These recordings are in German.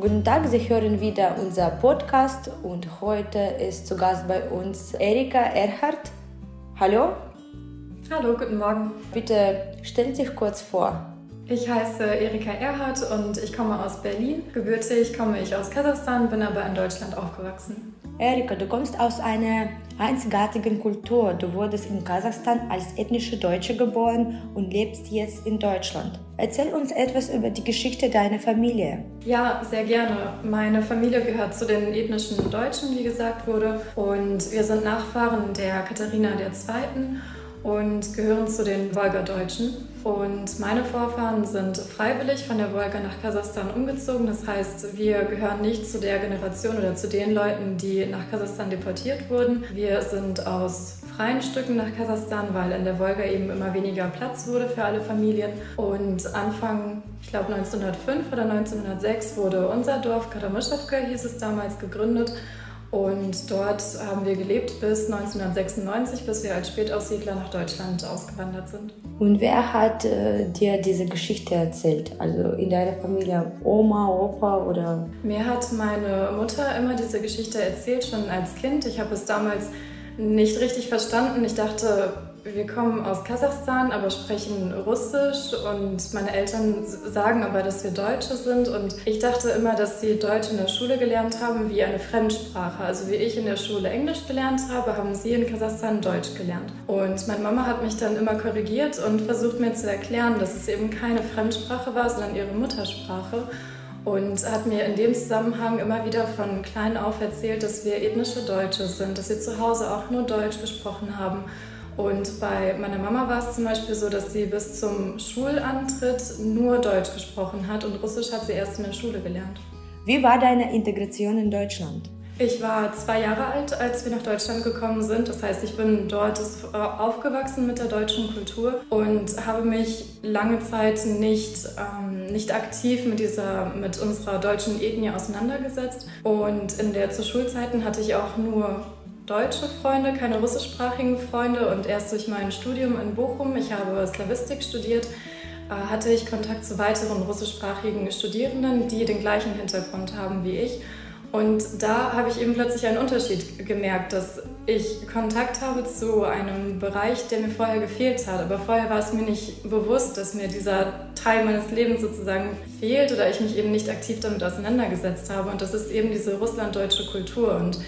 Guten Tag, Sie hören wieder unser Podcast und heute ist zu Gast bei uns Erika Erhardt. Hallo? Hallo, guten Morgen. Bitte stellen Sie sich kurz vor. Ich heiße Erika Erhardt und ich komme aus Berlin. Gebürtig komme ich aus Kasachstan, bin aber in Deutschland aufgewachsen. Erika, du kommst aus einer einzigartigen Kultur. Du wurdest in Kasachstan als ethnische Deutsche geboren und lebst jetzt in Deutschland. Erzähl uns etwas über die Geschichte deiner Familie. Ja, sehr gerne. Meine Familie gehört zu den ethnischen Deutschen, wie gesagt wurde. Und wir sind Nachfahren der Katharina II. Und gehören zu den Wolgadeutschen. Und meine Vorfahren sind freiwillig von der Wolga nach Kasachstan umgezogen. Das heißt, wir gehören nicht zu der Generation oder zu den Leuten, die nach Kasachstan deportiert wurden. Wir sind aus freien Stücken nach Kasachstan, weil in der Wolga eben immer weniger Platz wurde für alle Familien. Und Anfang, ich glaube 1905 oder 1906 wurde unser Dorf, Kadamischowka hieß es damals, gegründet. Und dort haben wir gelebt bis 1996, bis wir als Spätaussiedler nach Deutschland ausgewandert sind. Und wer hat äh, dir diese Geschichte erzählt? Also in deiner Familie Oma, Opa oder? Mir hat meine Mutter immer diese Geschichte erzählt, schon als Kind. Ich habe es damals nicht richtig verstanden. Ich dachte, wir kommen aus Kasachstan, aber sprechen Russisch und meine Eltern sagen aber, dass wir Deutsche sind und ich dachte immer, dass sie Deutsch in der Schule gelernt haben wie eine Fremdsprache. Also wie ich in der Schule Englisch gelernt habe, haben sie in Kasachstan Deutsch gelernt. Und meine Mama hat mich dann immer korrigiert und versucht mir zu erklären, dass es eben keine Fremdsprache war, sondern ihre Muttersprache und hat mir in dem Zusammenhang immer wieder von klein auf erzählt, dass wir ethnische Deutsche sind, dass wir zu Hause auch nur Deutsch gesprochen haben. Und bei meiner Mama war es zum Beispiel so, dass sie bis zum Schulantritt nur Deutsch gesprochen hat und Russisch hat sie erst in der Schule gelernt. Wie war deine Integration in Deutschland? Ich war zwei Jahre alt, als wir nach Deutschland gekommen sind. Das heißt, ich bin dort aufgewachsen mit der deutschen Kultur und habe mich lange Zeit nicht, ähm, nicht aktiv mit, dieser, mit unserer deutschen Ethnie auseinandergesetzt. Und in der zu Schulzeiten hatte ich auch nur deutsche Freunde, keine russischsprachigen Freunde. Und erst durch mein Studium in Bochum, ich habe Slavistik studiert, äh, hatte ich Kontakt zu weiteren russischsprachigen Studierenden, die den gleichen Hintergrund haben wie ich und da habe ich eben plötzlich einen Unterschied gemerkt, dass ich Kontakt habe zu einem Bereich, der mir vorher gefehlt hat. Aber vorher war es mir nicht bewusst, dass mir dieser Teil meines Lebens sozusagen fehlt oder ich mich eben nicht aktiv damit auseinandergesetzt habe. Und das ist eben diese russlanddeutsche Kultur. Und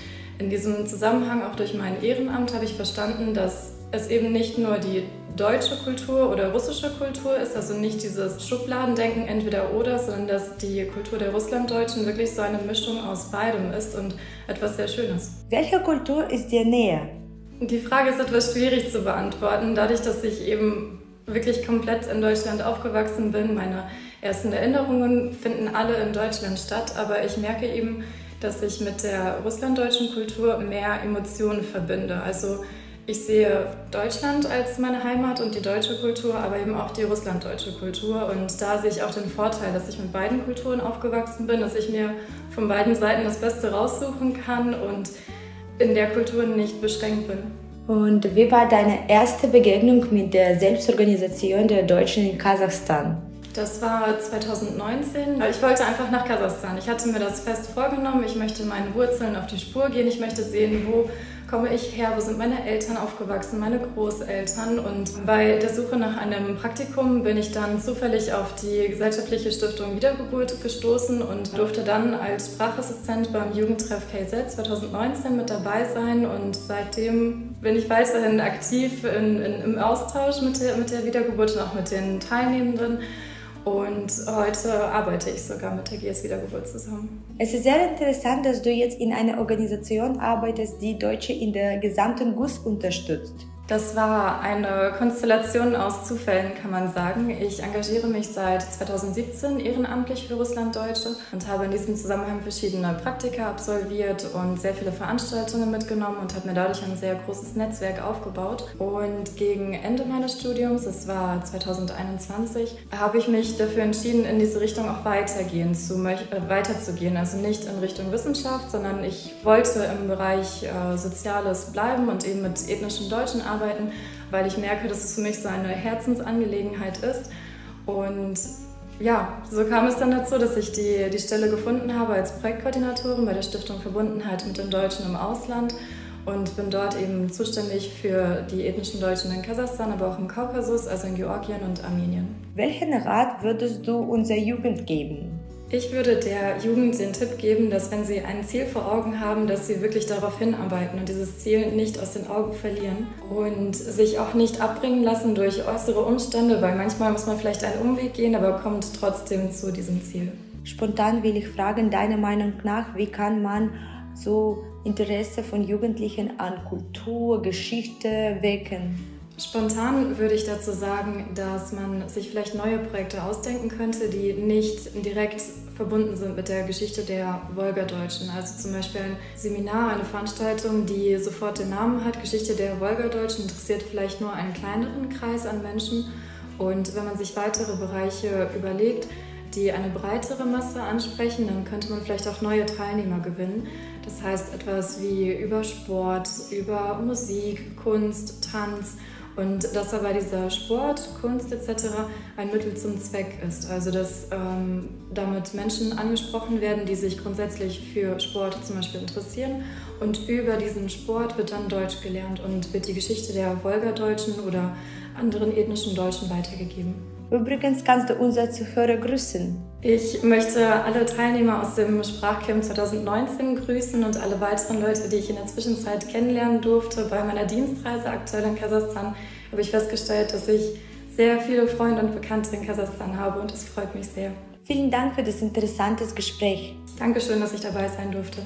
in diesem Zusammenhang, auch durch mein Ehrenamt, habe ich verstanden, dass es eben nicht nur die deutsche Kultur oder russische Kultur ist, also nicht dieses Schubladendenken entweder oder, sondern dass die Kultur der Russlanddeutschen wirklich so eine Mischung aus beidem ist und etwas sehr Schönes. Welche Kultur ist dir näher? Die Frage ist etwas schwierig zu beantworten, dadurch, dass ich eben wirklich komplett in Deutschland aufgewachsen bin. Meine ersten Erinnerungen finden alle in Deutschland statt, aber ich merke eben, dass ich mit der russlanddeutschen Kultur mehr Emotionen verbinde. Also ich sehe Deutschland als meine Heimat und die deutsche Kultur, aber eben auch die russlanddeutsche Kultur. Und da sehe ich auch den Vorteil, dass ich mit beiden Kulturen aufgewachsen bin, dass ich mir von beiden Seiten das Beste raussuchen kann und in der Kultur nicht beschränkt bin. Und wie war deine erste Begegnung mit der Selbstorganisation der Deutschen in Kasachstan? Das war 2019. Ich wollte einfach nach Kasachstan. Ich hatte mir das fest vorgenommen. Ich möchte meinen Wurzeln auf die Spur gehen. Ich möchte sehen, wo komme ich her, wo sind meine Eltern aufgewachsen, meine Großeltern. Und bei der Suche nach einem Praktikum bin ich dann zufällig auf die Gesellschaftliche Stiftung Wiedergeburt gestoßen und durfte dann als Sprachassistent beim Jugendtreff KZ 2019 mit dabei sein. Und seitdem bin ich weiterhin aktiv in, in, im Austausch mit der, mit der Wiedergeburt und auch mit den Teilnehmenden. Und heute arbeite ich sogar mit der GS Wiedergeburt zusammen. Es ist sehr interessant, dass du jetzt in einer Organisation arbeitest, die Deutsche in der gesamten GUS unterstützt. Das war eine Konstellation aus Zufällen, kann man sagen. Ich engagiere mich seit 2017 ehrenamtlich für Russlanddeutsche und habe in diesem Zusammenhang verschiedene Praktika absolviert und sehr viele Veranstaltungen mitgenommen und habe mir dadurch ein sehr großes Netzwerk aufgebaut. Und gegen Ende meines Studiums, das war 2021, habe ich mich dafür entschieden, in diese Richtung auch weitergehen zu, äh, weiterzugehen. Also nicht in Richtung Wissenschaft, sondern ich wollte im Bereich äh, Soziales bleiben und eben mit ethnischen Deutschen arbeiten arbeiten, weil ich merke, dass es für mich so eine Herzensangelegenheit ist. Und ja, so kam es dann dazu, dass ich die, die Stelle gefunden habe als Projektkoordinatorin bei der Stiftung Verbundenheit mit den Deutschen im Ausland und bin dort eben zuständig für die ethnischen Deutschen in Kasachstan, aber auch im Kaukasus, also in Georgien und Armenien. Welchen Rat würdest du unserer Jugend geben? Ich würde der Jugend den Tipp geben, dass wenn sie ein Ziel vor Augen haben, dass sie wirklich darauf hinarbeiten und dieses Ziel nicht aus den Augen verlieren und sich auch nicht abbringen lassen durch äußere Umstände, weil manchmal muss man vielleicht einen Umweg gehen, aber kommt trotzdem zu diesem Ziel. Spontan will ich fragen, deiner Meinung nach, wie kann man so Interesse von Jugendlichen an Kultur, Geschichte wecken? Spontan würde ich dazu sagen, dass man sich vielleicht neue Projekte ausdenken könnte, die nicht direkt verbunden sind mit der Geschichte der Wolgadeutschen. Also zum Beispiel ein Seminar, eine Veranstaltung, die sofort den Namen hat, Geschichte der Wolgadeutschen, interessiert vielleicht nur einen kleineren Kreis an Menschen. Und wenn man sich weitere Bereiche überlegt, die eine breitere Masse ansprechen, dann könnte man vielleicht auch neue Teilnehmer gewinnen. Das heißt etwas wie über Sport, über Musik, Kunst, Tanz und dass aber dieser Sport, Kunst etc. ein Mittel zum Zweck ist. Also dass ähm, damit Menschen angesprochen werden, die sich grundsätzlich für Sport zum Beispiel interessieren. Und über diesen Sport wird dann Deutsch gelernt und wird die Geschichte der Wolgadeutschen oder anderen ethnischen Deutschen weitergegeben. Übrigens kannst du unsere Zuhörer grüßen. Ich möchte alle Teilnehmer aus dem Sprachcamp 2019 grüßen und alle weiteren Leute, die ich in der Zwischenzeit kennenlernen durfte. Bei meiner Dienstreise aktuell in Kasachstan habe ich festgestellt, dass ich sehr viele Freunde und Bekannte in Kasachstan habe und es freut mich sehr. Vielen Dank für das interessante Gespräch. Dankeschön, dass ich dabei sein durfte.